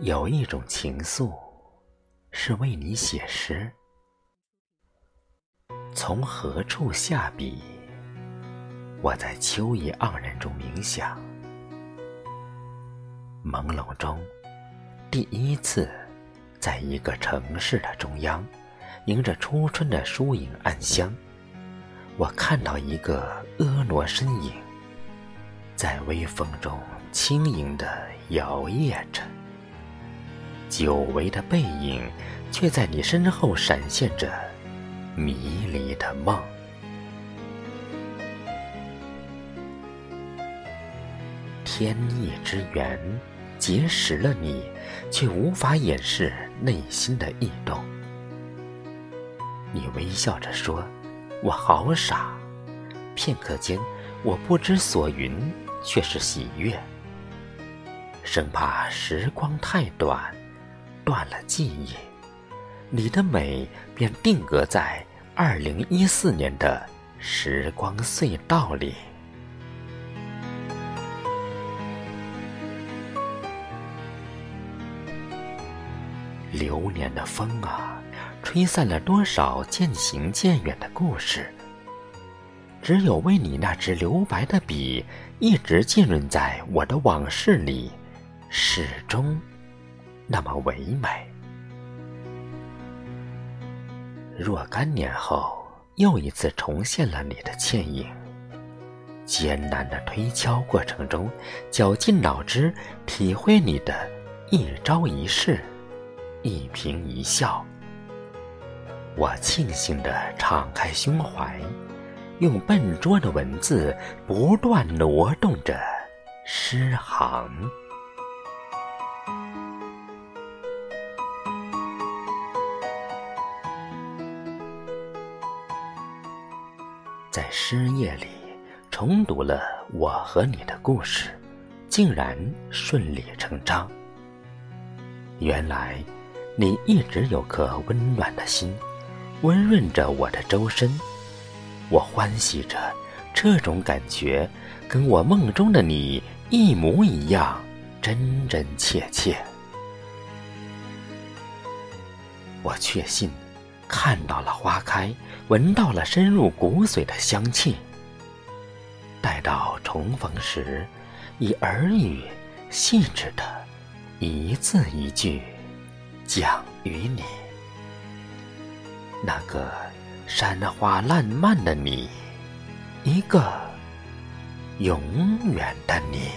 有一种情愫，是为你写诗。从何处下笔？我在秋意盎然中冥想，朦胧中，第一次，在一个城市的中央，迎着初春的疏影暗香，我看到一个婀娜身影，在微风中轻盈地摇曳着。久违的背影，却在你身后闪现着迷离的梦。天意之缘，结识了你，却无法掩饰内心的异动。你微笑着说：“我好傻。”片刻间，我不知所云，却是喜悦，生怕时光太短。断了记忆，你的美便定格在二零一四年的时光隧道里。流年的风啊，吹散了多少渐行渐远的故事。只有为你那支留白的笔，一直浸润在我的往事里，始终。那么唯美。若干年后，又一次重现了你的倩影。艰难的推敲过程中，绞尽脑汁体会你的一招一式、一颦一笑。我庆幸的敞开胸怀，用笨拙的文字不断挪动着诗行。在深夜里重读了我和你的故事，竟然顺理成章。原来，你一直有颗温暖的心，温润着我的周身。我欢喜着，这种感觉跟我梦中的你一模一样，真真切切。我确信。看到了花开，闻到了深入骨髓的香气。待到重逢时，以耳语细致的一字一句讲与你。那个山花烂漫的你，一个永远的你。